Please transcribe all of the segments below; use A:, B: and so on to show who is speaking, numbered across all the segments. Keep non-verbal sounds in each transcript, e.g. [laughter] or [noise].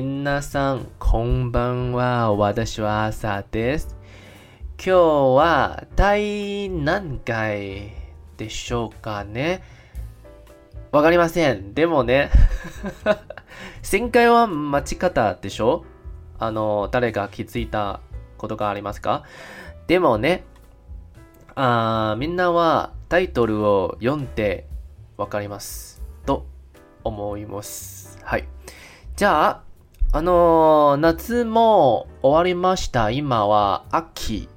A: 皆さんこんばんは。私は朝です。今日は第何回でしょうかね？わかりません。でもね、[laughs] 前回は间违ったでしょ？あの、谁が気づいたことがありますか？でもね、あみんなはタイトルを読んでわかります。と思います。はい。じゃあ、あのー夏も终わりました。今は秋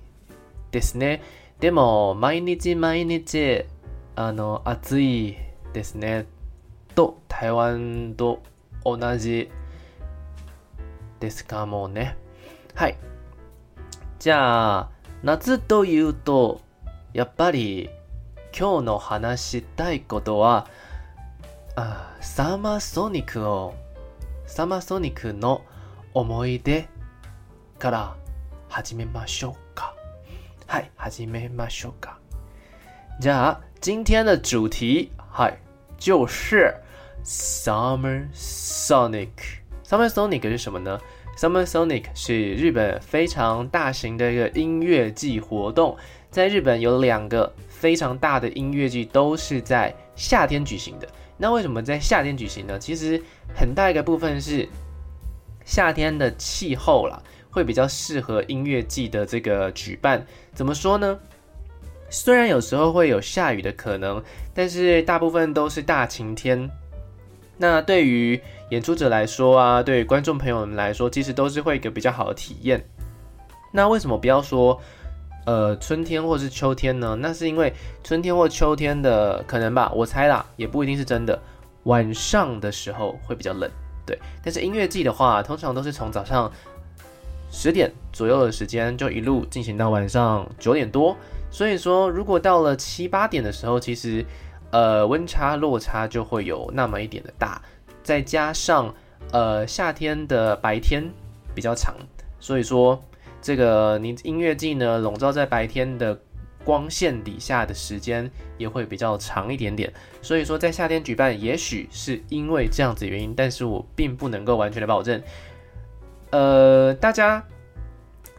A: ですね。でも、毎日毎日、あの、暑いですね。と、台湾と同じですか、もうね。はい。じゃあ、夏というと、やっぱり、今日の话したいことは、あサマーソニックを、サマーソニックの思い出から始めましょうか。はい、始めましょうか。じゃあ、今天的主题，嗨，就是 Summer Sonic。Summer Sonic 是什么呢？Summer Sonic 是日本非常大型的一个音乐季活动，在日本有两个非常大的音乐季都是在夏天举行的。 那为什么在夏天举行呢？其实很大一个部分是夏天的气候啦，会比较适合音乐季的这个举办。怎么说呢？虽然有时候会有下雨的可能，但是大部分都是大晴天。那对于演出者来说啊，对观众朋友们来说，其实都是会一个比较好的体验。那为什么不要说呃春天或是秋天呢？那是因为春天或秋天的可能吧，我猜啦，也不一定是真的。晚上的时候会比较冷，对。但是音乐季的话，通常都是从早上十点左右的时间就一路进行到晚上九点多。所以说，如果到了七八点的时候，其实，呃，温差落差就会有那么一点的大，再加上，呃，夏天的白天比较长，所以说，这个你音乐季呢，笼罩在白天的光线底下的时间也会比较长一点点。所以说，在夏天举办，也许是因为这样子原因，但是我并不能够完全的保证。呃，大家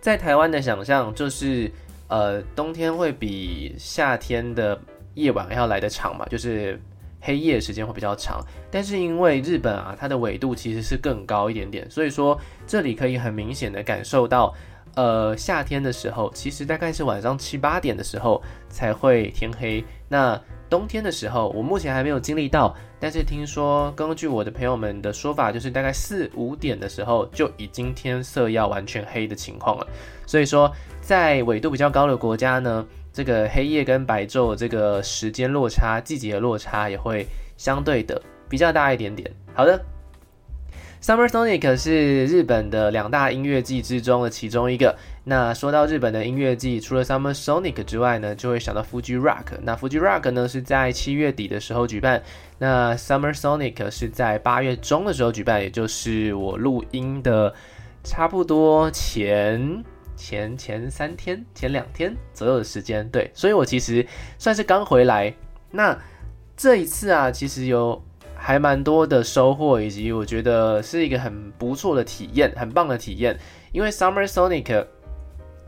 A: 在台湾的想象就是。呃，冬天会比夏天的夜晚要来得长嘛，就是黑夜时间会比较长。但是因为日本啊，它的纬度其实是更高一点点，所以说这里可以很明显的感受到，呃，夏天的时候其实大概是晚上七八点的时候才会天黑。那冬天的时候，我目前还没有经历到，但是听说根据我的朋友们的说法，就是大概四五点的时候就已经天色要完全黑的情况了。所以说。在纬度比较高的国家呢，这个黑夜跟白昼这个时间落差、季节落差也会相对的比较大一点点。好的，Summer Sonic 是日本的两大音乐季之中的其中一个。那说到日本的音乐季，除了 Summer Sonic 之外呢，就会想到 Fuji Rock。那 Fuji Rock 呢是在七月底的时候举办，那 Summer Sonic 是在八月中的时候举办，也就是我录音的差不多前。前前三天、前两天左右的时间，对，所以我其实算是刚回来。那这一次啊，其实有还蛮多的收获，以及我觉得是一个很不错的体验，很棒的体验。因为 Summer Sonic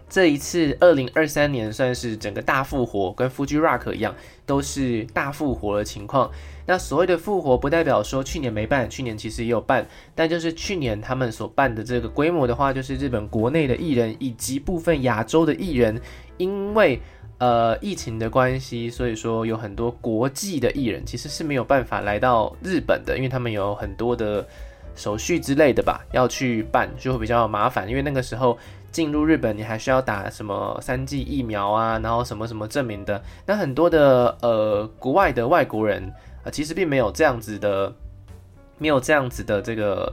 A: 这一次二零二三年算是整个大复活，跟 Fuji Rock 一样，都是大复活的情况。那所谓的复活，不代表说去年没办，去年其实也有办，但就是去年他们所办的这个规模的话，就是日本国内的艺人以及部分亚洲的艺人，因为呃疫情的关系，所以说有很多国际的艺人其实是没有办法来到日本的，因为他们有很多的手续之类的吧，要去办就会比较麻烦，因为那个时候进入日本你还需要打什么三剂疫苗啊，然后什么什么证明的，那很多的呃国外的外国人。啊，其实并没有这样子的，没有这样子的这个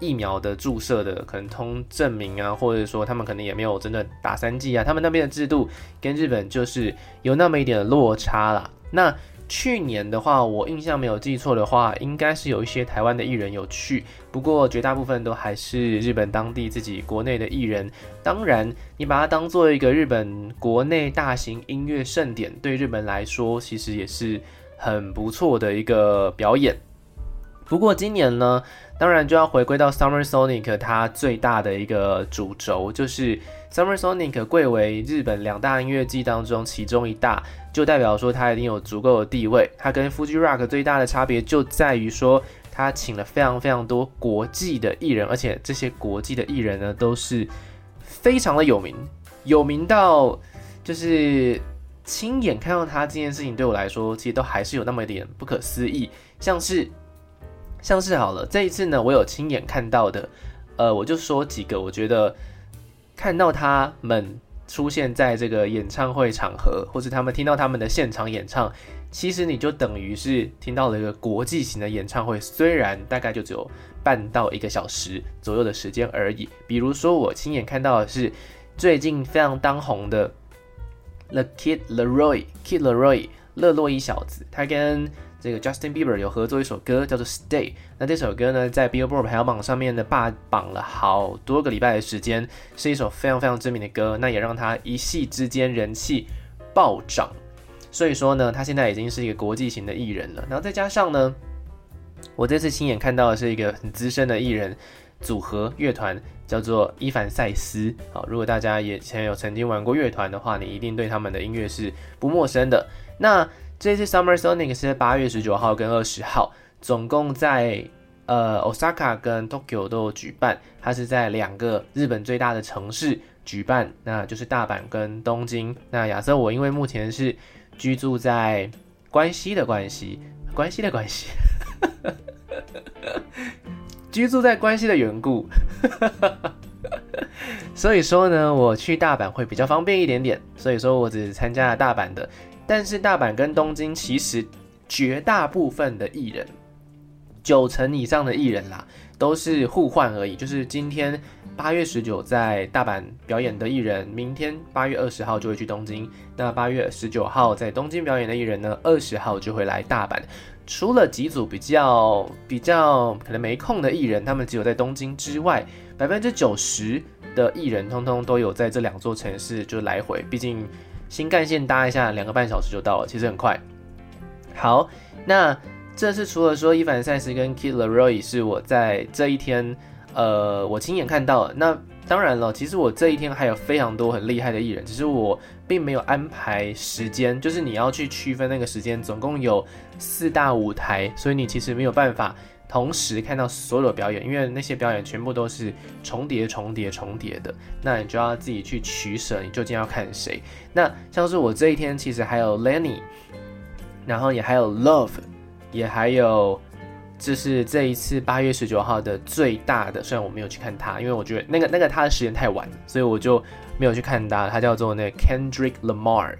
A: 疫苗的注射的可能通证明啊，或者说他们可能也没有真的打三剂啊，他们那边的制度跟日本就是有那么一点的落差啦。那去年的话，我印象没有记错的话，应该是有一些台湾的艺人有去，不过绝大部分都还是日本当地自己国内的艺人。当然，你把它当做一个日本国内大型音乐盛典，对日本来说，其实也是。很不错的一个表演，不过今年呢，当然就要回归到 Summer Sonic 它最大的一个主轴，就是 Summer Sonic 贵为日本两大音乐季当中其中一大，就代表说它一定有足够的地位。它跟 Fuji Rock 最大的差别就在于说，它请了非常非常多国际的艺人，而且这些国际的艺人呢都是非常的有名，有名到就是亲眼看到他这件事情对我来说，其实都还是有那么一点不可思议，像是。像是好了，这一次呢，我有亲眼看到的，呃，我就说几个，我觉得看到他们出现在这个演唱会场合，或是他们听到他们的现场演唱，其实你就等于是听到了一个国际型的演唱会，虽然大概就只有半到一个小时左右的时间而已。比如说，我亲眼看到的是最近非常当红的 The Kid Leroy，Kid Leroy，乐洛伊小子，他跟这个 Justin Bieber 有合作一首歌叫做 Stay，那这首歌呢，在 Billboard 排行榜上面呢霸榜了好多个礼拜的时间，是一首非常非常知名的歌，那也让他一夕之间人气暴涨。所以说呢，他现在已经是一个国际型的艺人了。然后再加上呢，我这次亲眼看到的是一个很资深的艺人组合乐团，叫做伊凡塞斯。好，如果大家以前有曾经玩过乐团的话，你一定对他们的音乐是不陌生的。那这次 Summer Sonic 是在八月十九号跟二十号，总共在呃 Osaka 跟 Tokyo 都有举办。它是在两个日本最大的城市举办，那就是大阪跟东京。那亚瑟，我因为目前是居住在关西的关系，关西的关系，居住在关西的缘故，所以说呢，我去大阪会比较方便一点点。所以说我只参加了大阪的。但是大阪跟东京其实绝大部分的艺人，九成以上的艺人啦，都是互换而已。就是今天八月十九在大阪表演的艺人，明天八月二十号就会去东京。那八月十九号在东京表演的艺人呢，二十号就会来大阪。除了几组比较比较可能没空的艺人，他们只有在东京之外，百分之九十的艺人通通都有在这两座城市就来回。毕竟。新干线搭一下，两个半小时就到了，其实很快。好，那这次除了说伊凡赛斯跟 Kid LAROI 是我在这一天，呃，我亲眼看到的。那当然了，其实我这一天还有非常多很厉害的艺人，只是我并没有安排时间，就是你要去区分那个时间，总共有四大舞台，所以你其实没有办法。同时看到所有的表演，因为那些表演全部都是重叠、重叠、重叠的，那你就要自己去取舍，你究竟要看谁？那像是我这一天其实还有 Lenny，然后也还有 Love，也还有，这是这一次八月十九号的最大的，虽然我没有去看他，因为我觉得那个那个他的时间太晚，所以我就没有去看他。他叫做那 Kendrick Lamar，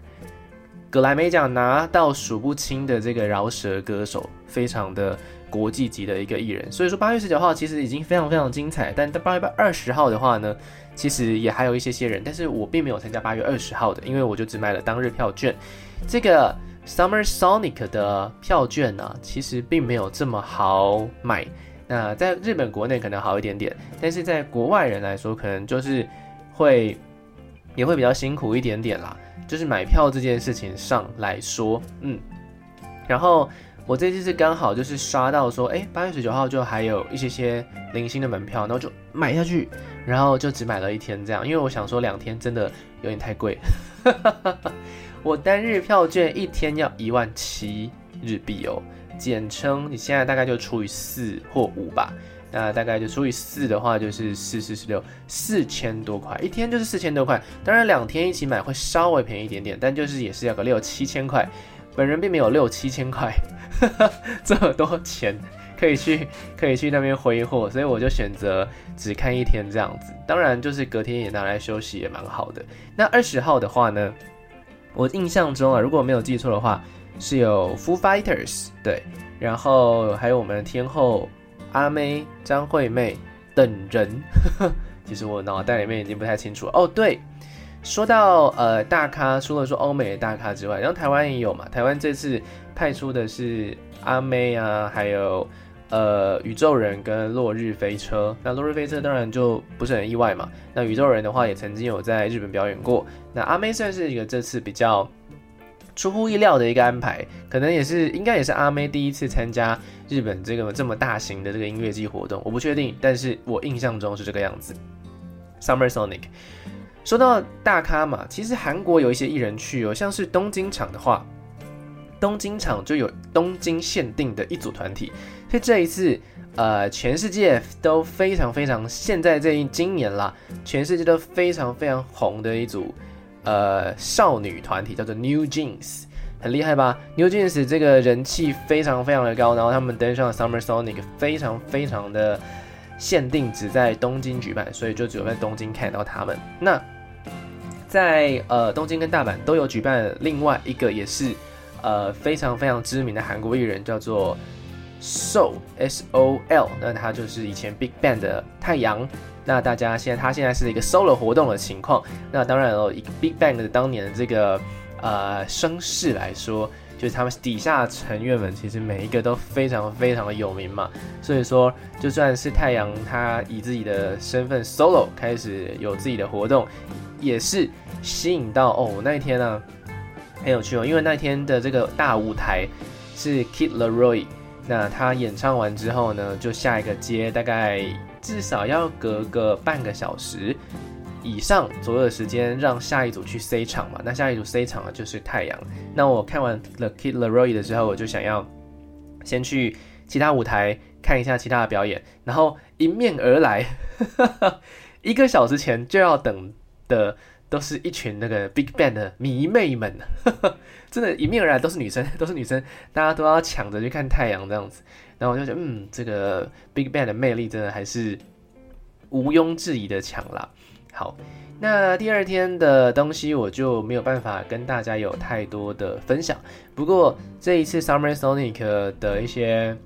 A: 格莱美奖拿到数不清的这个饶舌歌手，非常的。国际级的一个艺人，所以说八月十九号其实已经非常非常精彩，但到八月二十号的话呢，其实也还有一些些人，但是我并没有参加八月二十号的，因为我就只买了当日票券。这个 Summer Sonic 的票券呢，其实并没有这么好买。那在日本国内可能好一点点，但是在国外人来说，可能就是会也会比较辛苦一点点啦。就是买票这件事情上来说，嗯，然后。我这次是刚好就是刷到说，哎，八月十九号就还有一些些零星的门票，然后就买下去，然后就只买了一天这样，因为我想说两天真的有点太贵，[laughs] 我单日票券一天要一万七日币哦，简称你现在大概就除以四或五吧，那大概就除以四的话就是四四十六，四千多块，一天就是四千多块，当然两天一起买会稍微便宜一点点，但就是也是要个六七千块。本人并没有六七千块，[laughs] 这么多钱可以去可以去那边挥霍，所以我就选择只看一天这样子。当然，就是隔天也拿来休息也蛮好的。那二十号的话呢，我印象中啊，如果没有记错的话，是有 Foo Fighters 对，然后还有我们的天后阿妹、张惠妹等人。[laughs] 其实我脑袋里面已经不太清楚哦，对。说到呃大咖，除了说欧美的大咖之外，然后台湾也有嘛。台湾这次派出的是阿妹啊，还有呃宇宙人跟落日飞车。那落日飞车当然就不是很意外嘛。那宇宙人的话也曾经有在日本表演过。那阿妹算是一个这次比较出乎意料的一个安排。可能也是应该也是阿妹第一次参加日本这个这么大型的这个音乐季活动，我不确定，但是我印象中是这个样子。Summer Sonic，说到大咖嘛，其实韩国有一些艺人去哦，像是东京场的话，东京场就有东京限定的一组团体，所以这一次。呃，全世界都非常非常，现在这一今年啦，全世界都非常非常红的一组呃少女团体叫做 New Jeans，很厉害吧？New Jeans 这个人气非常非常的高，然后他们登上了 Summer Sonic，非常非常的限定，只在东京举办，所以就只有在东京看到他们。那在呃东京跟大阪都有举办另外一个也是呃非常非常知名的韩国艺人，叫做。Sol S O L，那他就是以前 Big Bang 的太阳。那大家现在他现在是一个 solo 活动的情况。那当然了，以 Big Bang 的当年的这个呃声势来说，就是他们底下成员们其实每一个都非常非常的有名嘛。所以说，就算是太阳他以自己的身份 solo 开始有自己的活动，也是吸引到哦那一天呢、啊、很有趣哦，因为那天的这个大舞台是 Kid Laroi。那他演唱完之后呢，就下一个接，大概至少要隔个半个小时以上左右的时间，让下一组去 C 场嘛。那下一组 C 场的就是太阳。那我看完了 Kid Laroi 的时候，我就想要先去其他舞台看一下其他的表演，然后迎面而来，[laughs] 一个小时前就要等的。都是一群那个 Big Bang 的迷妹们，呵呵，真的，迎面而来都是女生，都是女生，大家都要抢着去看太阳这样子。然后我就觉得，嗯，这个 Big Bang 的魅力真的还是毋庸置疑的强啦。好，那第二天的东西我就没有办法跟大家有太多的分享。不过这一次 Summer Sonic 的一些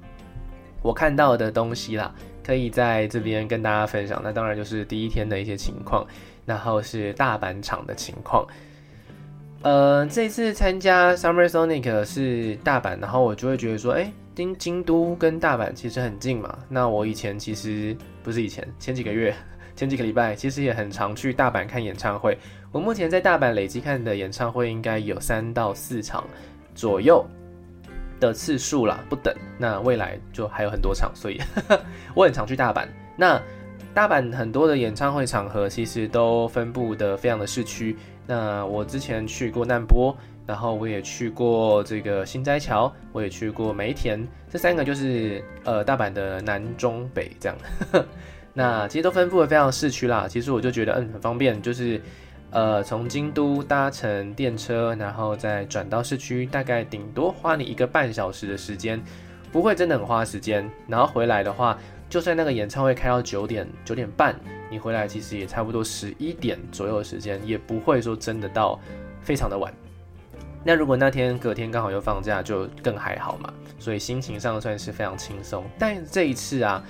A: 我看到的东西啦，可以在这边跟大家分享。那当然就是第一天的一些情况。然后是大阪场的情况，呃，这次参加 Summer Sonic 是大阪，然后我就会觉得说，哎，京京都跟大阪其实很近嘛。那我以前其实不是以前，前几个月，前几个礼拜，其实也很常去大阪看演唱会。我目前在大阪累计看的演唱会应该有三到四场左右的次数啦，不等。那未来就还有很多场，所以 [laughs] 我很常去大阪。那大阪很多的演唱会场合其实都分布的非常的市区。那我之前去过难波，然后我也去过这个新斋桥，我也去过梅田，这三个就是呃大阪的南中北这样。[laughs] 那其实都分布的非常市区啦。其实我就觉得嗯很方便，就是呃从京都搭乘电车，然后再转到市区，大概顶多花你一个半小时的时间，不会真的很花时间。然后回来的话。就算那个演唱会开到九点九点半，你回来其实也差不多十一点左右的时间，也不会说真的到非常的晚。那如果那天隔天刚好又放假，就更还好嘛。所以心情上算是非常轻松。但这一次啊，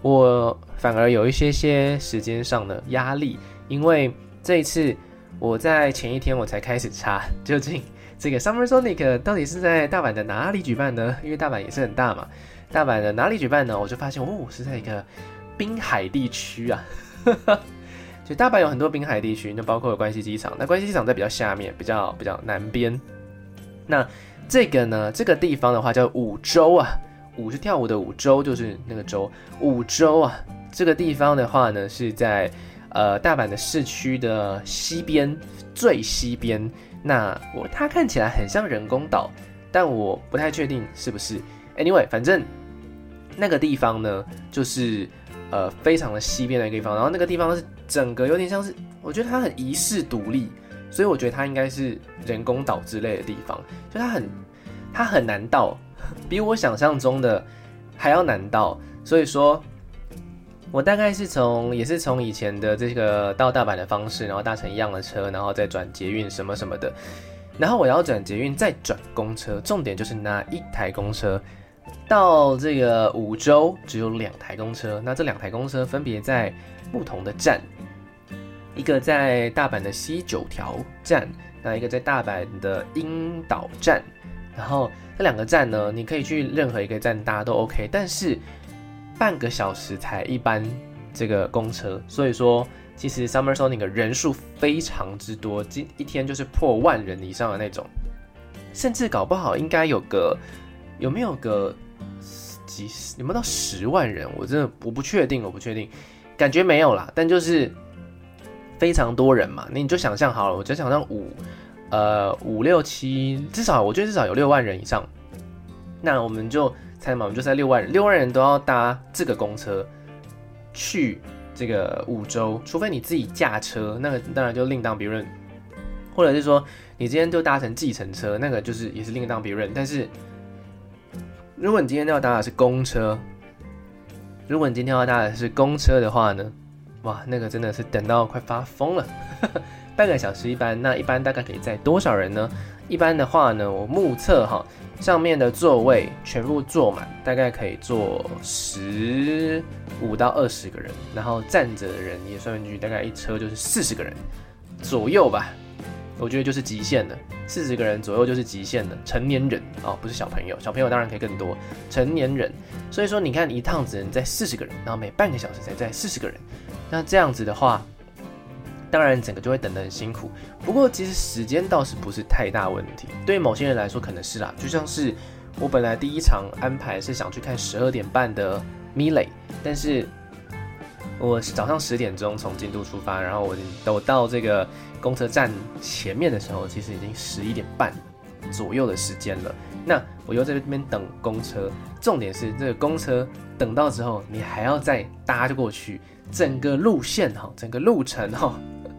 A: 我反而有一些些时间上的压力，因为这一次我在前一天我才开始查，究竟这个 Summer Sonic 到底是在大阪的哪里举办呢？因为大阪也是很大嘛。大阪的哪里举办呢？我就发现哦，是在一个滨海地区啊。[laughs] 就大阪有很多滨海地区，那包括有关西机场。那关西机场在比较下面，比较比较南边。那这个呢，这个地方的话叫五洲啊，五是跳舞的五，洲就是那个洲。五洲啊，这个地方的话呢，是在呃大阪的市区的西边，最西边。那我它看起来很像人工岛，但我不太确定是不是。Anyway，反正那个地方呢，就是呃非常的西边的一个地方，然后那个地方是整个有点像是，我觉得它很遗世独立，所以我觉得它应该是人工岛之类的地方，就它很它很难到，[laughs] 比我想象中的还要难到，所以说，我大概是从也是从以前的这个到大阪的方式，然后搭乘一样的车，然后再转捷运什么什么的，然后我要转捷运再转公车，重点就是那一台公车。到这个五洲只有两台公车，那这两台公车分别在不同的站，一个在大阪的西九条站，那一个在大阪的樱岛站。然后这两个站呢，你可以去任何一个站搭都 OK，但是半个小时才一班这个公车，所以说其实 Summer Sonic 人数非常之多，今一天就是破万人以上的那种。甚至搞不好应该有个有没有个几有没有到十万人？我真的我不确定，我不确定，感觉没有啦。但就是非常多人嘛，那你就想象好了，我就想象五呃五六七，至少我觉得至少有六万人以上。那我们就猜嘛，我们就猜六万人，六万人都要搭这个公车去这个五州，除非你自己驾车，那个当然就另当别论。或者是说，你今天就搭乘计程车，那个就是也是另当别论。但是，如果你今天要搭的是公车，如果你今天要搭的是公车的话呢，哇，那个真的是等到快发疯了，[laughs] 半个小时一班，那一般大概可以载多少人呢？一般的话呢，我目测哈，上面的座位全部坐满，大概可以坐十五到二十个人，然后站着的人也算进去，大概一车就是四十个人左右吧。我觉得就是极限的，四十个人左右就是极限的成年人哦，不是小朋友，小朋友当然可以更多。成年人，所以说你看一趟只能载四十个人，然后每半个小时才载四十个人，那这样子的话，当然整个就会等得很辛苦。不过其实时间倒是不是太大问题，对某些人来说可能是啦，就像是我本来第一场安排是想去看十二点半的米蕾但是。我早上十点钟从京都出发，然后我我到这个公车站前面的时候，其实已经十一点半左右的时间了。那我又在这边等公车，重点是这个公车等到之后，你还要再搭过去，整个路线哈，整个路程哈，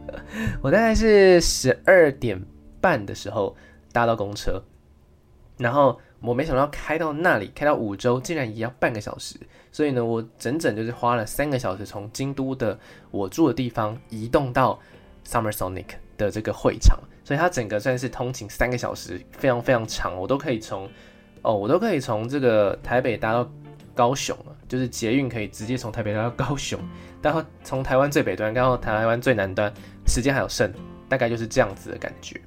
A: [laughs] 我大概是十二点半的时候搭到公车，然后。我没想到开到那里，开到五洲竟然也要半个小时，所以呢，我整整就是花了三个小时从京都的我住的地方移动到 Summer Sonic 的这个会场，所以它整个算是通勤三个小时，非常非常长。我都可以从哦，我都可以从这个台北搭到高雄了，就是捷运可以直接从台北搭到高雄，然后从台湾最北端，然后台湾最南端，时间还有剩，大概就是这样子的感觉。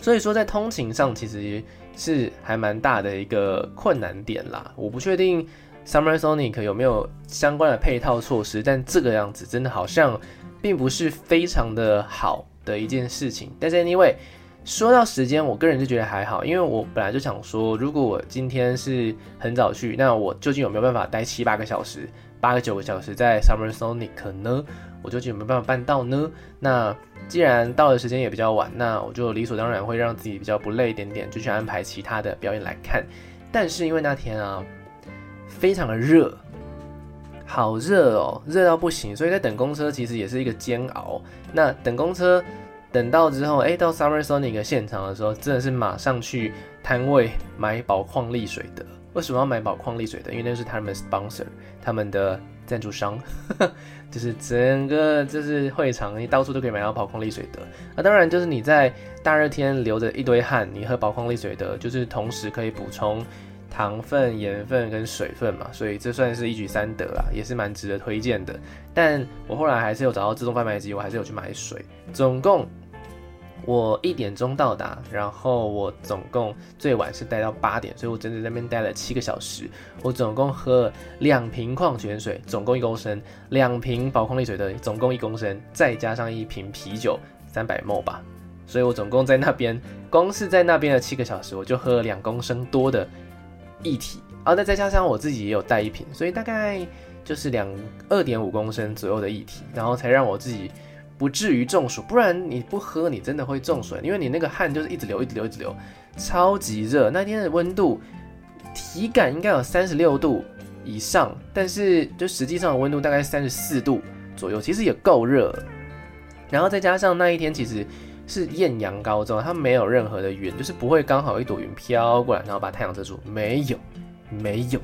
A: 所以说，在通勤上其实。是还蛮大的一个困难点啦，我不确定 Summer Sonic 有没有相关的配套措施，但这个样子真的好像并不是非常的好的一件事情。但是 anyway，说到时间，我个人就觉得还好，因为我本来就想说，如果我今天是很早去，那我究竟有没有办法待七八个小时、八个九个小时在 Summer Sonic 呢？我究竟有没有办法办到呢？那既然到的时间也比较晚，那我就理所当然会让自己比较不累一点点，就去安排其他的表演来看。但是因为那天啊，非常的热，好热哦，热到不行，所以在等公车其实也是一个煎熬。那等公车等到之后，哎，到 Summer Sonic 现场的时候，真的是马上去摊位买宝矿力水的。为什么要买宝矿力水的？因为那是他们 sponsor，他们的。赞助商，[laughs] 就是整个就是会场，你到处都可以买到宝矿力水的。那当然就是你在大热天流着一堆汗，你喝宝矿力水的，就是同时可以补充糖分、盐分跟水分嘛，所以这算是一举三得啦，也是蛮值得推荐的。但我后来还是有找到自动贩卖机，我还是有去买水，总共。我一点钟到达，然后我总共最晚是待到八点，所以我整整在那边待了七个小时。我总共喝了两瓶矿泉水，总共一公升；两瓶宝矿力水的，总共一公升，再加上一瓶啤酒，三百 m 吧。所以我总共在那边，光是在那边的七个小时，我就喝了两公升多的液体。然后再再加上我自己也有带一瓶，所以大概就是两二点五公升左右的液体，然后才让我自己。不至于中暑，不然你不喝，你真的会中暑，因为你那个汗就是一直流，一直流，一直流，超级热。那天的温度，体感应该有三十六度以上，但是就实际上的温度大概三十四度左右，其实也够热。然后再加上那一天其实是艳阳高照，它没有任何的云，就是不会刚好一朵云飘过来，然后把太阳遮住，没有，没有，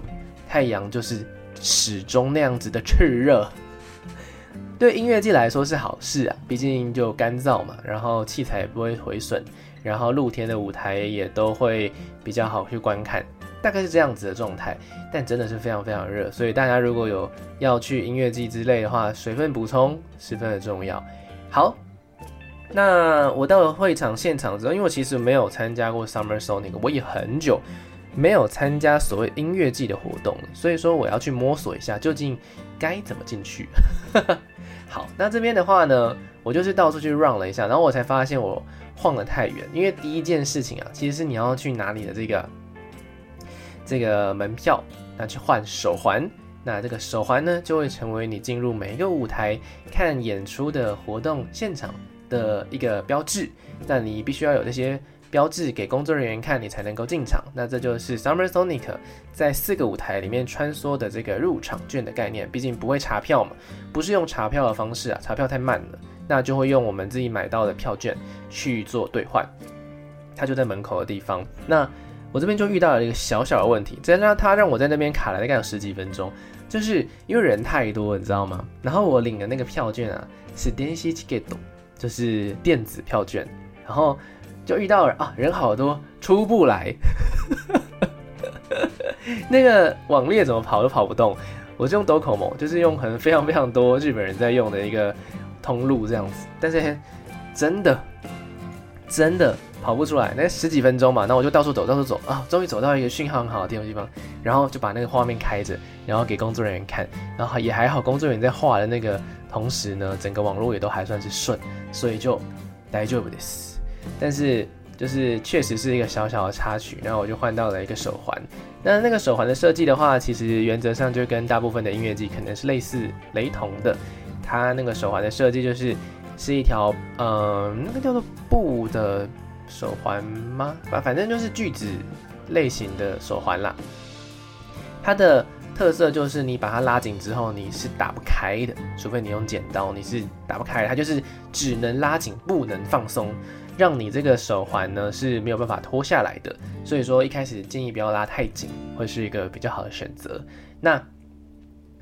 A: 太阳就是始终那样子的炽热。对音乐季来说是好事啊，毕竟就干燥嘛，然后器材也不会毁损，然后露天的舞台也都会比较好去观看，大概是这样子的状态。但真的是非常非常热，所以大家如果有要去音乐季之类的话，水分补充十分的重要。好，那我到了会场现场之后，因为我其实没有参加过 Summer Sonic，我也很久没有参加所谓音乐季的活动了，所以说我要去摸索一下究竟该怎么进去。[laughs] 好，那这边的话呢，我就是到处去 run 了一下，然后我才发现我晃得太远，因为第一件事情啊，其实是你要去拿你的这个这个门票，那去换手环，那这个手环呢，就会成为你进入每一个舞台看演出的活动现场的一个标志，那你必须要有这些。标志给工作人员看，你才能够进场。那这就是 Summer Sonic 在四个舞台里面穿梭的这个入场券的概念。毕竟不会查票嘛，不是用查票的方式啊，查票太慢了。那就会用我们自己买到的票券去做兑换。它就在门口的地方。那我这边就遇到了一个小小的问题，真让他让我在那边卡了大概有十几分钟，就是因为人太多，你知道吗？然后我领的那个票券啊，是电子チケット， 就是电子票券，然后。就遇到了啊，人好多，出不来。[laughs] 那个网页怎么跑都跑不动。我就用 Docomo，就是用可能非常非常多日本人在用的一个通路这样子。但是真的真的跑不出来，那十几分钟嘛，那我就到处走，到处走啊，终于走到一个讯号很好的地方，然后就把那个画面开着，然后给工作人员看，然后也还好，工作人员在画的那个同时呢，整个网络也都还算是顺，所以就大丈夫です。但是就是确实是一个小小的插曲，然后我就换到了一个手环。那那个手环的设计的话，其实原则上就跟大部分的音乐机可能是类似雷同的。它那个手环的设计就是是一条，嗯、呃，那个叫做布的手环吗？反反正就是锯子类型的手环啦。它的特色就是你把它拉紧之后，你是打不开的，除非你用剪刀，你是打不开的。它就是只能拉紧，不能放松。让你这个手环呢是没有办法脱下来的，所以说一开始建议不要拉太紧，会是一个比较好的选择。那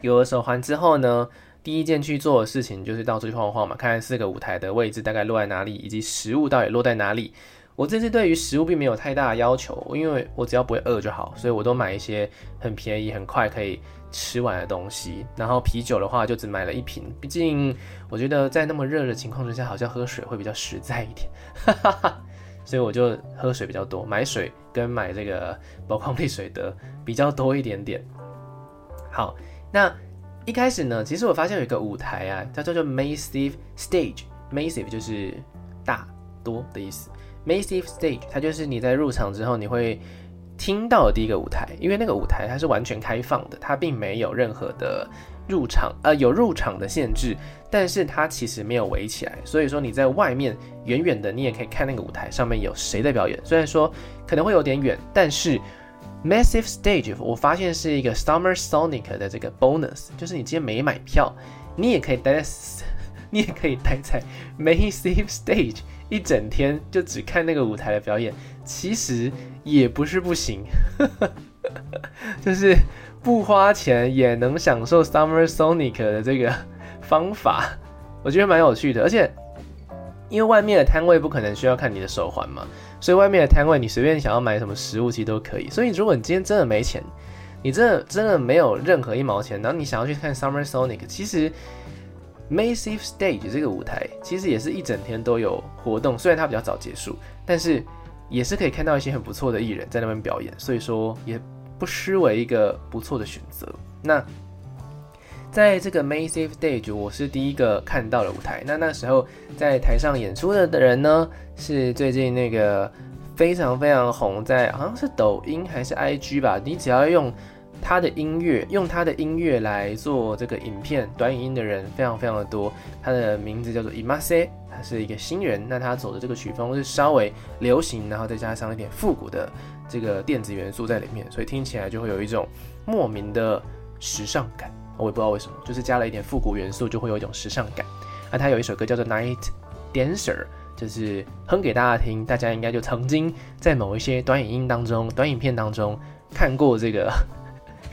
A: 有了手环之后呢，第一件去做的事情就是到处去晃晃嘛，看看四个舞台的位置大概落在哪里，以及食物到底落在哪里。我这次对于食物并没有太大的要求，因为我只要不会饿就好，所以我都买一些很便宜、很快可以吃完的东西。然后啤酒的话就只买了一瓶，毕竟我觉得在那么热的情况之下，好像喝水会比较实在一点，哈哈哈。所以我就喝水比较多，买水跟买这个宝矿力水的比较多一点点。好，那一开始呢，其实我发现有一个舞台啊，它叫做 Massive Stage，Massive 就是大多的意思。Massive Stage，它就是你在入场之后，你会听到的第一个舞台，因为那个舞台它是完全开放的，它并没有任何的入场，呃，有入场的限制，但是它其实没有围起来，所以说你在外面远远的，你也可以看那个舞台上面有谁在表演，虽然说可能会有点远，但是 Massive Stage 我发现是一个 Summer Sonic 的这个 bonus，就是你今天没买票，你也可以待在，[laughs] 你也可以待在 Massive Stage。一整天就只看那个舞台的表演，其实也不是不行，[laughs] 就是不花钱也能享受 Summer Sonic 的这个方法，我觉得蛮有趣的。而且因为外面的摊位不可能需要看你的手环嘛，所以外面的摊位你随便想要买什么食物其实都可以。所以如果你今天真的没钱，你真的真的没有任何一毛钱，然后你想要去看 Summer Sonic，其实。Massive Stage 这个舞台其实也是一整天都有活动，虽然它比较早结束，但是也是可以看到一些很不错的艺人在那边表演，所以说也不失为一个不错的选择。那在这个 Massive Stage，我是第一个看到的舞台。那那时候在台上演出的人呢，是最近那个非常非常红，在好像是抖音还是 IG 吧，你只要用。他的音乐，用他的音乐来做这个影片短影音的人非常非常的多。他的名字叫做 Imase，他是一个新人。那他走的这个曲风是稍微流行，然后再加上一点复古的这个电子元素在里面，所以听起来就会有一种莫名的时尚感。我也不知道为什么，就是加了一点复古元素，就会有一种时尚感。那他有一首歌叫做 Night Dancer，就是哼给大家听。大家应该就曾经在某一些短影音当中、短影片当中看过这个。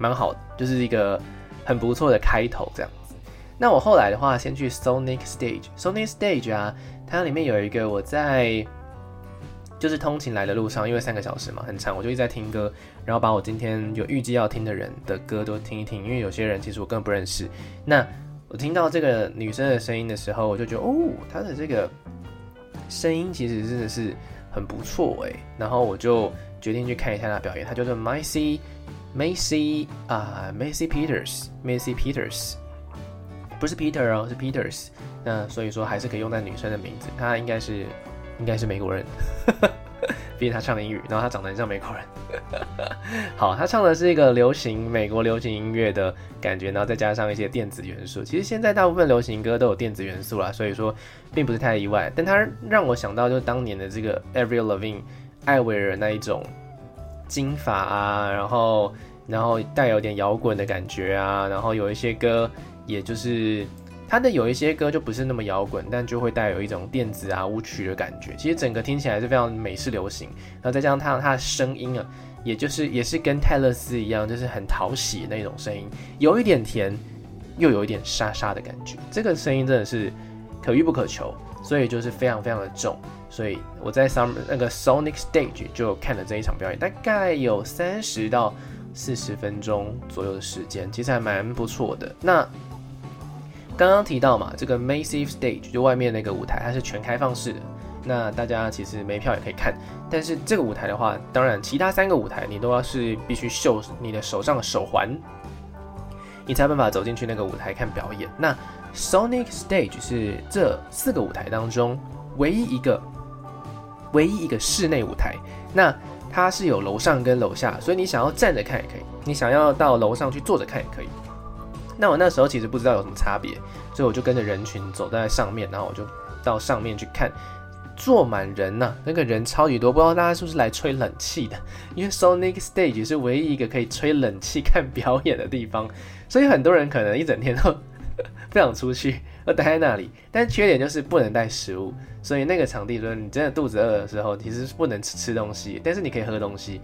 A: 蛮好，就是一个很不错的开头这样子。那我后来的话，先去 Sonic Stage，Sonic Stage 啊，它里面有一个我在就是通勤来的路上，因为三个小时嘛，很长，我就一直在听歌，然后把我今天有预计要听的人的歌都听一听，因为有些人其实我根本不认识。那我听到这个女生的声音的时候，我就觉得哦，她的这个声音其实真的是很不错哎，然后我就决定去看一下她表演，她叫做 Macy Macy 啊 Macy Peters Macy Peters。不是 Peter 哦，是 Peters。那所以说还是可以用在女生的名字。她应该是应该是美国人，毕竟她唱英语，然后她长得很像美国人。好，她唱的是一个流行美国流行音乐的感觉，然后再加上一些电子元素。其实现在大部分流行歌都有电子元素啦，所以说并不是太意外。但她让我想到就是当年的这个 Avril Lavigne 艾薇儿那一种金发啊，然后然后带有点摇滚的感觉啊，然后有一些歌。也就是他的有一些歌就不是那么摇滚，但就会带有一种电子啊舞曲的感觉。其实整个听起来是非常美式流行，然后再加上他他的声音啊，也就是也是跟泰勒斯一样，就是很讨喜那种声音，有一点甜，又有一点沙沙的感觉。这个声音真的是可遇不可求，所以就是非常非常的重。所以我在 some 那个 Sonic Stage 就看了这一场表演，大概有三十到四十分钟左右的时间，其实还蛮不错的。那刚刚提到嘛，这个 Massive Stage 就外面那个舞台，它是全开放式的。那大家其实没票也可以看，但是这个舞台的话，当然其他三个舞台你都要是必须秀你的手上的手环，你才有办法走进去那个舞台看表演。那 Sonic Stage 是这四个舞台当中唯一一个唯一一个室内舞台。那它是有楼上跟楼下，所以你想要站着看也可以，你想要到楼上去坐着看也可以。那我那时候其实不知道有什么差别，所以我就跟着人群走在上面，然后我就到上面去看，坐满人呐、那个人超级多，不知道大家是不是来吹冷气的？因为 Sonic Stage 是唯一一个可以吹冷气看表演的地方，所以很多人可能一整天都 [laughs] 不想出去，[laughs] 要待在那里。但缺点就是不能带食物，所以那个场地说你真的肚子饿的时候，其实是不能吃吃东西，但是你可以喝东西，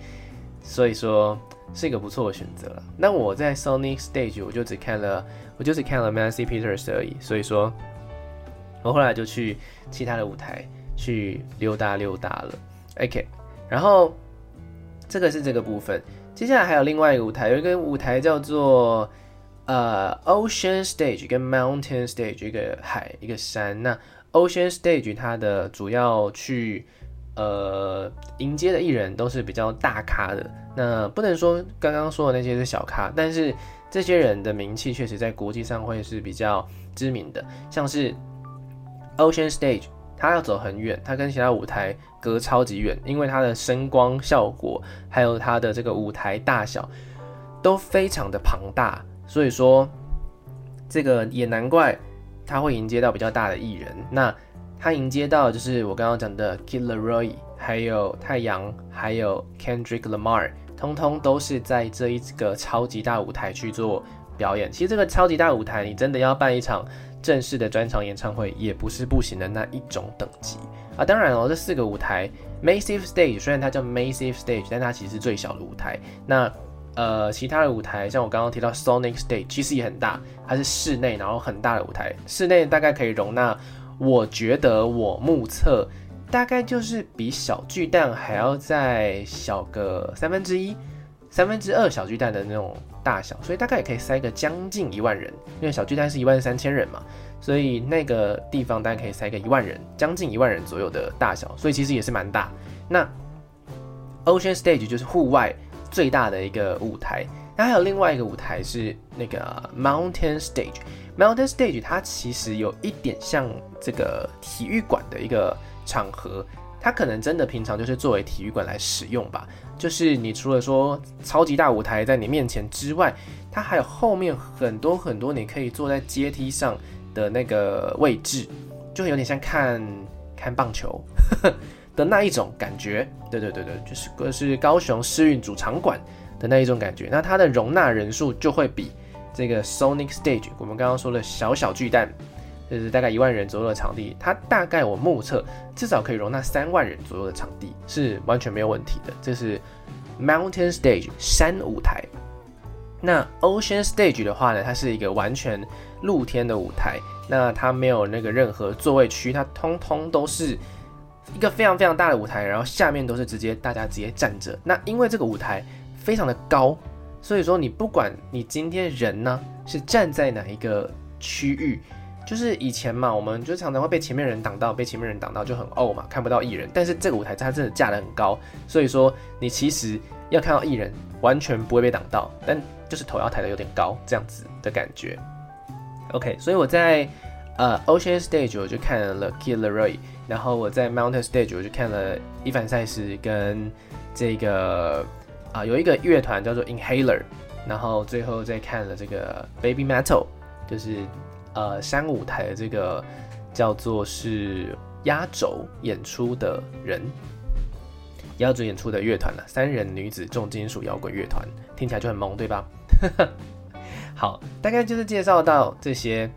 A: 所以说。是一个不错的选择了。那我在 Sonic Stage 我就只看了，我就只看了 Macy Peters 而已。所以说，我后来就去其他的舞台去溜达溜达了。OK，然后这个是这个部分。接下来还有另外一个舞台，有一个舞台叫做呃 Ocean Stage 跟 Mountain Stage，一个海一个山。那 Ocean Stage 它的主要去呃迎接的艺人都是比较大咖的。那不能说刚刚说的那些是小咖，但是这些人的名气确实在国际上会是比较知名的。像是 Ocean Stage，它要走很远，它跟其他舞台隔超级远，因为它的声光效果还有它的这个舞台大小都非常的庞大，所以说这个也难怪他会迎接到比较大的艺人。那他迎接到就是我刚刚讲的 Kid Laroi，还有太阳，还有 Kendrick Lamar。通通都是在这一个超级大舞台去做表演。其实这个超级大舞台，你真的要办一场正式的专场演唱会，也不是不行的那一种等级啊。当然哦，这四个舞台，Massive Stage 虽然它叫 Massive Stage，但它其实是最小的舞台。那呃，其他的舞台，像我刚刚提到 Sonic Stage，其实也很大，它是室内，然后很大的舞台，室内大概可以容纳，我觉得我目测。大概就是比小巨蛋还要再小个三分之一、三分之二小巨蛋的那种大小，所以大概也可以塞个将近一万人。因为小巨蛋是一万三千人嘛，所以那个地方大概可以塞个一万人，将近一万人左右的大小，所以其实也是蛮大。那 Ocean Stage 就是户外最大的一个舞台，那还有另外一个舞台是那个 Mountain Stage。Mountain Stage 它其实有一点像这个体育馆的一个。场合，它可能真的平常就是作为体育馆来使用吧。就是你除了说超级大舞台在你面前之外，它还有后面很多很多你可以坐在阶梯上的那个位置，就有点像看看棒球的那一种感觉。对对对对，就是是高雄世运主场馆的那一种感觉。那它的容纳人数就会比这个 Sonic Stage，我们刚刚说的小小巨蛋。就是大概一万人左右的场地，它大概我目测至少可以容纳三万人左右的场地，是完全没有问题的。这是 Mountain Stage 山舞台。那 Ocean Stage 的话呢，它是一个完全露天的舞台，那它没有那个任何座位区，它通通都是一个非常非常大的舞台，然后下面都是直接大家直接站着。那因为这个舞台非常的高，所以说你不管你今天人呢是站在哪一个区域，就是以前嘛，我们就常常会被前面人挡到，被前面人挡到就很呕嘛，看不到艺人。但是这个舞台它真的架得很高，所以说你其实要看到艺人完全不会被挡到，但就是头要抬得有点高，这样子的感觉。OK，所以我在呃 Ocean Stage 我就看了 Kid LAROI，然后我在 Mountain Stage 我就看了伊凡赛斯跟这个啊、有一个乐团叫做 Inhaler，然后最后再看了这个 Baby Metal，就是呃山舞台的这个叫做是压轴演出的人。压轴演出的乐团了，三人女子重金属摇滚乐团，听起来就很萌，对吧？[laughs] 好，大概就是介绍到这些，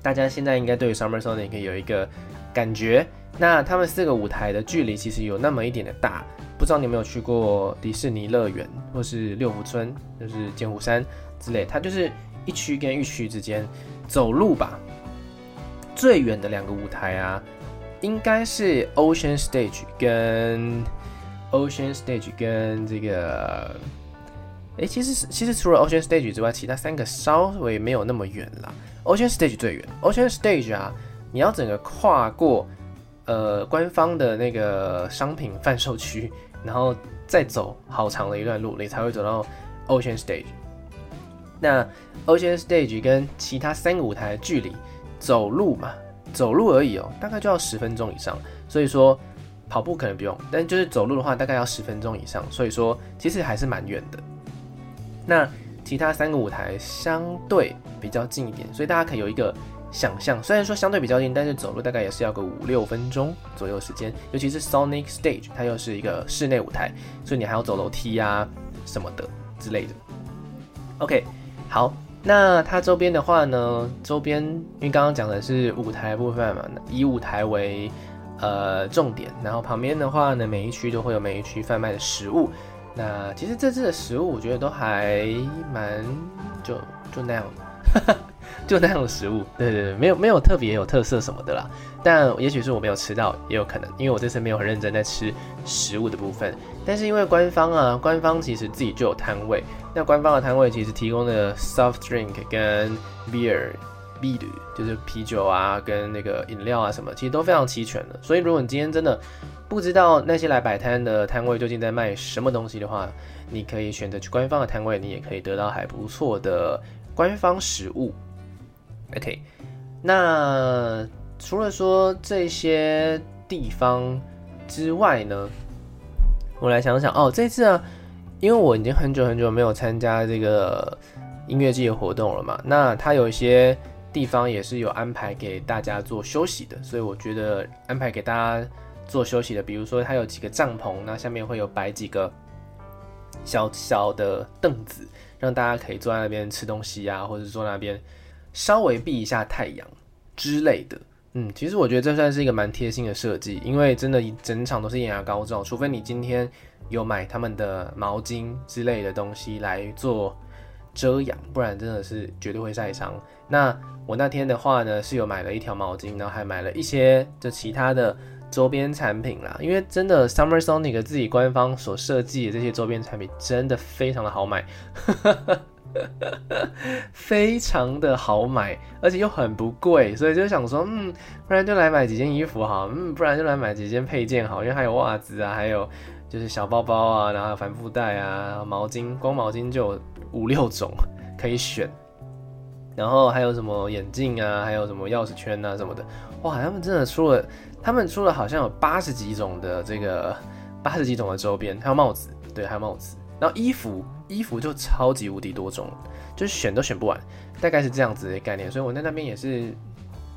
A: 大家现在应该对 Summer Sonic 有一个感觉。那他们四个舞台的距离其实有那么一点的大，不知道你有没有去过迪士尼乐园或是六福村，就是剑湖山之类，它就是一区跟一区之间走路吧，最远的两个舞台啊，应该是 Ocean Stage 跟。Ocean Stage 跟这个，哎，其实其实除了 Ocean Stage 之外，其他三个稍微没有那么远了。Ocean Stage 最远，Ocean Stage 啊，你要整个跨过呃官方的那个商品贩售区，然后再走好长的一段路，你才会走到 Ocean Stage。那 Ocean Stage 跟其他三个舞台的距离，走路嘛，走路而已哦，大概就要十分钟以上，所以说。跑步可能不用，但就是走路的话，大概要十分钟以上，所以说其实还是蛮远的。那其他三个舞台相对比较近一点，所以大家可以有一个想象，虽然说相对比较近，但是走路大概也是要个五六分钟左右时间。尤其是 Sonic Stage，它又是一个室内舞台，所以你还要走楼梯啊什么的之类的。OK，好，那它周边的话呢，周边因为刚刚讲的是舞台部分嘛，以舞台为呃，重点，然后旁边的话呢，每一区都会有每一区贩卖的食物。那其实这次的食物，我觉得都还蛮就就那样，就那样的食物。对对对，没有没有特别有特色什么的啦。但也许是我没有吃到，也有可能，因为我这次没有很认真在吃食物的部分。但是因为官方啊，官方其实自己就有摊位，那官方的摊位其实提供的 soft drink 跟 beer。啤酒就是啤酒啊，跟那个饮料啊什么，其实都非常齐全的。所以如果你今天真的不知道那些来摆摊的摊位究竟在卖什么东西的话，你可以选择去官方的摊位，你也可以得到还不错的官方食物。OK，那除了说这些地方之外呢，我来想想哦，这次啊，因为我已经很久很久没有参加这个音乐季的活动了嘛，那它有一些。地方也是有安排给大家做休息的，所以我觉得安排给大家做休息的，比如说它有几个帐篷，那下面会有摆几个小小的凳子，让大家可以坐在那边吃东西啊，或者坐那边稍微避一下太阳之类的。嗯，其实我觉得这算是一个蛮贴心的设计，因为真的一整场都是艳阳高照，除非你今天有买他们的毛巾之类的东西来做遮阳，不然真的是绝对会晒伤。那我那天的话呢，是有买了一条毛巾，然后还买了一些就其他的周边产品啦。因为真的 Summer Sonic 自己官方所设计的这些周边产品真的非常的好买，[laughs] 非常的好买，而且又很不贵，所以就想说，嗯，不然就来买几件衣服好，嗯，不然就来买几件配件好，因为还有袜子啊，还有就是小包包啊，然后帆布袋啊，毛巾，光毛巾就有五六种 [laughs] 可以选。然后还有什么眼镜啊，还有什么钥匙圈啊什么的，哇，他们真的出了，他们出了好像有八十几种的这个八十几种的周边，还有帽子，对，还有帽子。然后衣服，衣服就超级无敌多种，就是选都选不完，大概是这样子的概念。所以我在那边也是，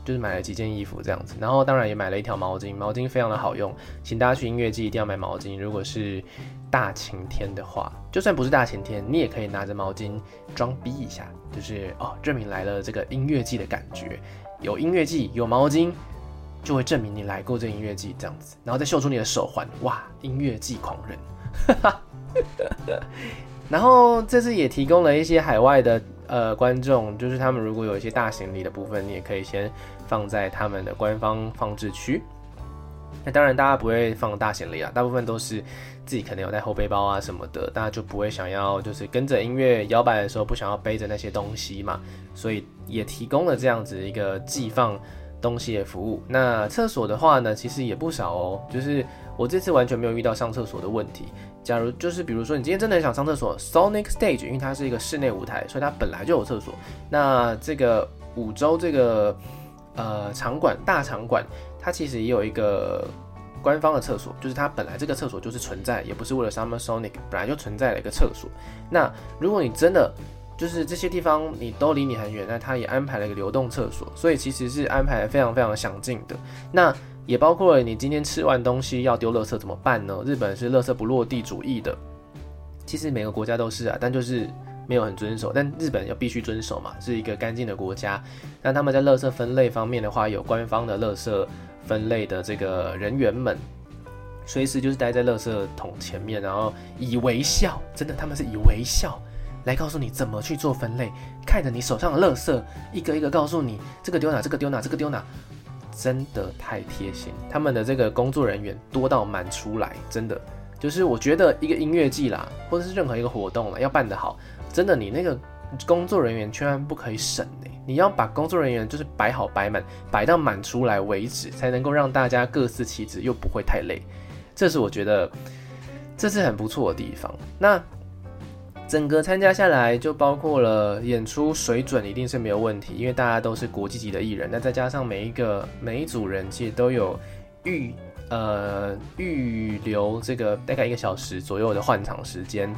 A: 就是买了几件衣服这样子，然后当然也买了一条毛巾，毛巾非常的好用，请大家去音乐季一定要买毛巾。如果是大晴天的话，就算不是大晴天，你也可以拿着毛巾装逼一下。就是哦，证明来了这个音乐季的感觉，有音乐季有毛巾，就会证明你来过这音乐季这样子，然后再秀出你的手环，哇，音乐季狂人，哈哈，[laughs] 然后这次也提供了一些海外的呃观众，就是他们如果有一些大行李的部分，你也可以先放在他们的官方放置区。那当然，大家不会放大行李啊，大部分都是自己可能有带后背包啊什么的，大家就不会想要就是跟着音乐摇摆的时候不想要背着那些东西嘛，所以也提供了这样子一个寄放东西的服务。那厕所的话呢，其实也不少哦，就是我这次完全没有遇到上厕所的问题。假如就是比如说你今天真的很想上厕所，Sonic Stage 因为它是一个室内舞台，所以它本来就有厕所。那这个五洲这个呃场馆大场馆。它其实也有一个官方的厕所，就是它本来这个厕所就是存在，也不是为了 Summer Sonic，本来就存在了一个厕所。那如果你真的就是这些地方你都离你很远，那它也安排了一个流动厕所，所以其实是安排的非常非常详尽的。那也包括你今天吃完东西要丢垃圾怎么办呢？日本是垃圾不落地主义的，其实每个国家都是啊，但就是。没有很遵守，但日本要必须遵守嘛，是一个干净的国家。那他们在垃圾分类方面的话，有官方的垃圾分类的这个人员们，随时就是待在垃圾桶前面，然后以微笑，真的他们是以微笑来告诉你怎么去做分类，看着你手上的垃圾，一个一个告诉你这个丢哪，这个丢哪，这个丢哪，真的太贴心。他们的这个工作人员多到满出来，真的就是我觉得一个音乐季啦，或者是任何一个活动啦，要办得好。真的，你那个工作人员千万不可以省！你要把工作人员就是摆好摆满，摆到满出来为止，才能够让大家各司其职，又不会太累。这是我觉得这是很不错的地方。那整个参加下来，就包括了演出水准一定是没有问题，因为大家都是国际级的艺人。那再加上每一个每一组人其实都有预呃预留这个大概一个小时左右的换场时间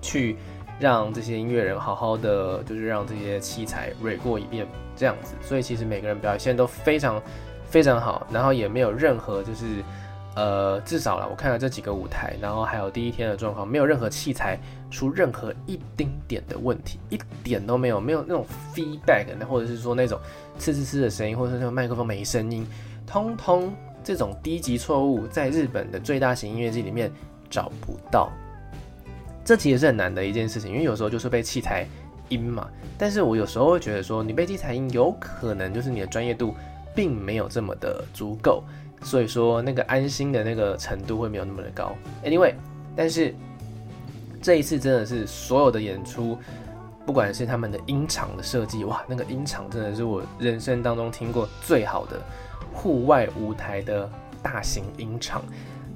A: 去。让这些音乐人好好的，就是让这些器材 r 过一遍这样子，所以其实每个人表现都非常非常好，然后也没有任何就是呃，至少了我看了这几个舞台，然后还有第一天的状况，没有任何器材出任何一丁点的问题，一点都没有，没有那种 feedback，或者是说那种呲呲呲的声音，或者是麦克风没声音，通通这种低级错误在日本的最大型音乐季里面找不到。这其实是很难的一件事情，因为有时候就是被器材阴嘛。但是我有时候会觉得说，你被器材阴，有可能就是你的专业度并没有这么的足够，所以说那个安心的那个程度会没有那么的高。Anyway，但是这一次真的是所有的演出，不管是他们的音场的设计，哇，那个音场真的是我人生当中听过最好的户外舞台的大型音场。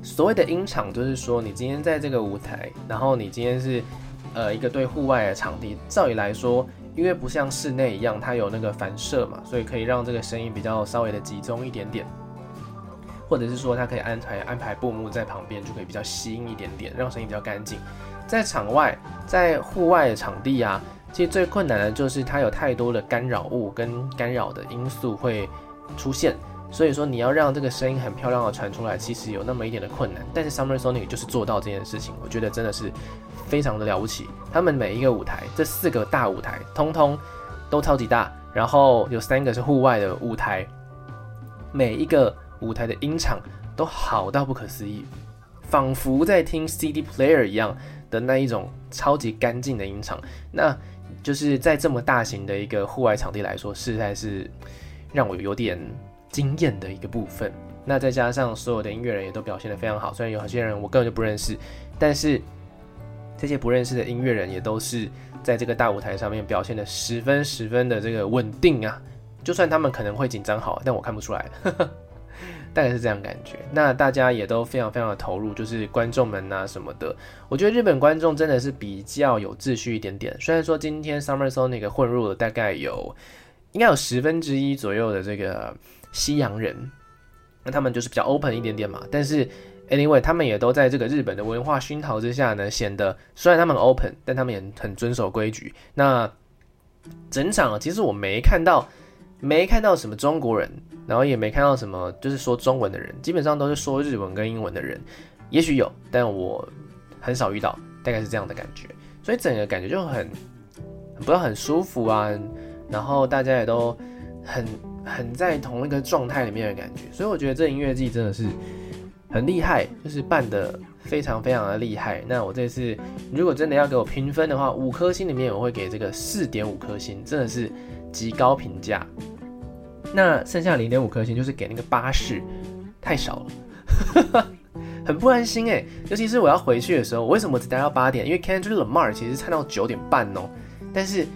A: 所谓的音场，就是说你今天在这个舞台，然后你今天是呃一个对户外的场地。照理来说，因为不像室内一样，它有那个反射嘛，所以可以让这个声音比较稍微的集中一点点，或者是说它可以安排安排布幕在旁边，就可以比较吸音一点点，让声音比较干净。在场外，在户外的场地啊，其实最困难的就是它有太多的干扰物跟干扰的因素会出现。所以说你要让这个声音很漂亮的传出来，其实有那么一点的困难。但是 Summer Sonic 就是做到这件事情，我觉得真的是非常的了不起。他们每一个舞台，这四个大舞台，通通都超级大，然后有三个是户外的舞台，每一个舞台的音场都好到不可思议，仿佛在听 CD player 一样的那一种超级干净的音场。那就是在这么大型的一个户外场地来说，实在是让我有点。惊艳的一个部分，那再加上所有的音乐人也都表现得非常好，虽然有些人我根本就不认识，但是这些不认识的音乐人也都是在这个大舞台上面表现得十分十分的这个稳定啊，就算他们可能会紧张好，但我看不出来，大概是这样感觉。那大家也都非常非常的投入，就是观众们啊什么的，我觉得日本观众真的是比较有秩序一点点。虽然说今天 Summer Sonic 混入了大概有应该有十分之一左右的这个。西洋人，那他们就是比较 open 一点点嘛。但是，anyway，他们也都在这个日本的文化熏陶之下呢，显得虽然他们 open，但他们也很遵守规矩。那整场其实我没看到，没看到什么中国人，然后也没看到什么就是说中文的人，基本上都是说日文跟英文的人。也许有，但我很少遇到，大概是这样的感觉。所以整个感觉就很，不知道很舒服啊。然后大家也都很。很在同一个状态里面的感觉，所以我觉得这音乐季真的是很厉害，就是办得非常非常的厉害。那我这次如果真的要给我评分的话，五颗星里面我会给这个四点五颗星，真的是极高评价。那剩下零点五颗星就是给那个巴士，太少了，[laughs] 很不安心哎。尤其是我要回去的时候，我为什么只待到八点？因为 Kendrick Lamar 其实唱到九点半哦，但是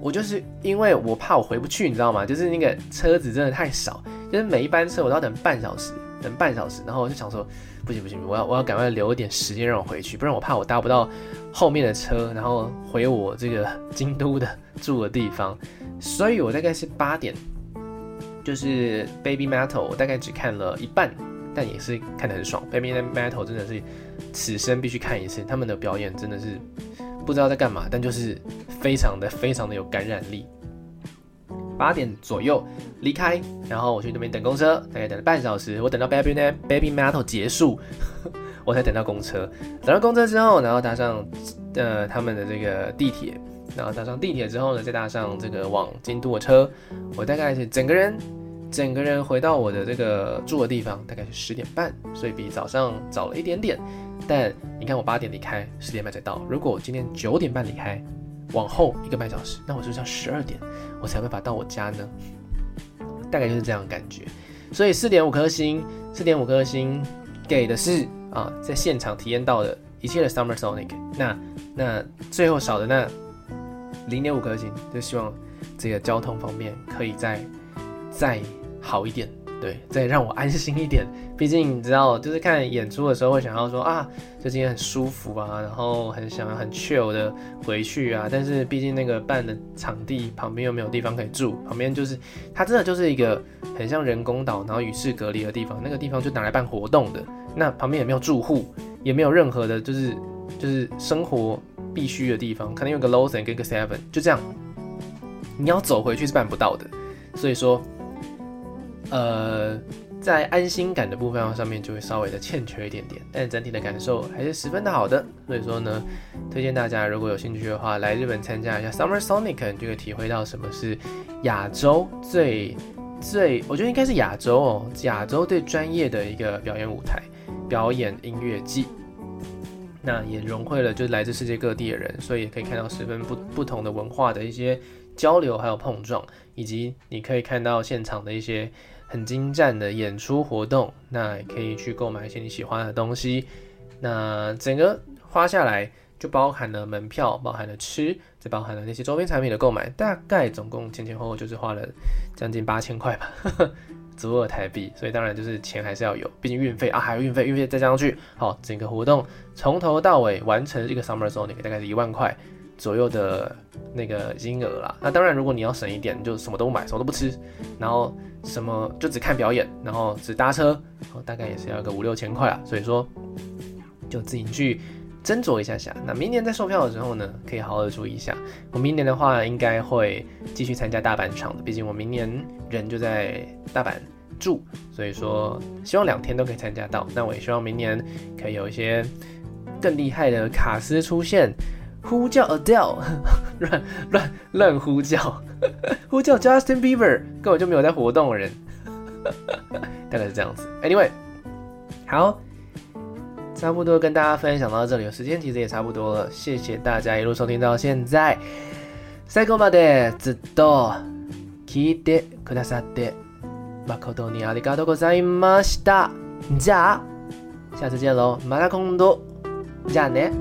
A: 我就是因为我怕我回不去，你知道吗？就是那个车子真的太少，就是每一班车我都要等半小时。等半小时，然后我就想说，不行不行，我要我要赶快留一点时间让我回去，不然我怕我搭不到后面的车，然后回我这个京都的住的地方。所以我大概是八点，就是 Baby Metal，我大概只看了一半，但也是看得很爽。Baby Metal 真的是此生必须看一次，他们的表演真的是不知道在干嘛，但就是非常的非常的有感染力。八点左右离开，然后我去那边等公车，大概等了半小时。我等到 Baby Baby Metal 结束，[laughs] 我才等到公车。等到公车之后，然后搭上呃他们的这个地铁，然后搭上地铁之后呢，再搭上这个往京都的车。我大概是整个人整个人回到我的这个住的地方，大概是十点半，所以比早上早了一点点。但你看我八点离开，十点半才到。如果我今天九点半离开，往后一个半小时，那我是不是要十二点我才有办法到我家呢？大概就是这样的感觉。所以四点五颗星，四点五颗星给的是啊，在现场体验到的一切的 Summer Sonic。那那最后少的那零点五颗星，就希望这个交通方面可以再再好一点。对，再让我安心一点。[laughs] 毕竟你知道，就是看演出的时候会想要说啊，就今天很舒服啊，然后很想要很 chill 的回去啊。但是毕竟那个办的场地旁边又没有地方可以住，旁边就是它真的就是一个很像人工岛，然后与世隔离的地方。那个地方就拿来办活动的，那旁边也没有住户，也没有任何的，就是就是生活必须的地方，可能有个 Lawson 跟个 Seven，就这样，你要走回去是办不到的。所以说。呃，在安心感的部分上面就会稍微的欠缺一点点，但整体的感受还是十分的好的。所以说呢，推荐大家如果有兴趣的话，来日本参加一下 Summer Sonic，你就会体会到什么是亚洲最最，我觉得应该是亚洲哦，亚洲最专业的一个表演舞台，表演音乐季。那也融汇了就是来自世界各地的人，所以也可以看到十分不不同的文化的一些交流还有碰撞，以及你可以看到现场的一些。很精湛的演出活动，那也可以去购买一些你喜欢的东西。那整个花下来就包含了门票，包含了吃，再包含了那些周边产品的购买，大概总共前前后后就是花了将近八千块吧，[laughs] 足额台币。所以当然就是钱还是要有，毕竟运费啊，还有运费，运费再加上去，好，整个活动从头到尾完成一个 Summer Sonic 大概是一万块左右的那个金额啦。那当然，如果你要省一点，你就什么都不买，什么都不吃，然后。什么就只看表演，然后只搭车，哦，大概也是要个五六千块啊。所以说，就自己去斟酌一下下。那明年在售票的时候呢，可以好好的注意一下。我明年的话，应该会继续参加大阪场的，毕竟我明年人就在大阪住，所以说希望两天都可以参加到。那我也希望明年可以有一些更厉害的卡司出现。呼叫 Adele，乱 [laughs] 乱乱呼叫，呼叫 Justin Bieber，根本就没有在活动的人，[laughs] 大概是这样子。Anyway，好，差不多跟大家分享到这里，有时间其实也差不多了。谢谢大家一路收听到现在，最后までずっと闻いてくださって诚にありがとうございました。じゃあ，下次见喽，また今度，じゃあね。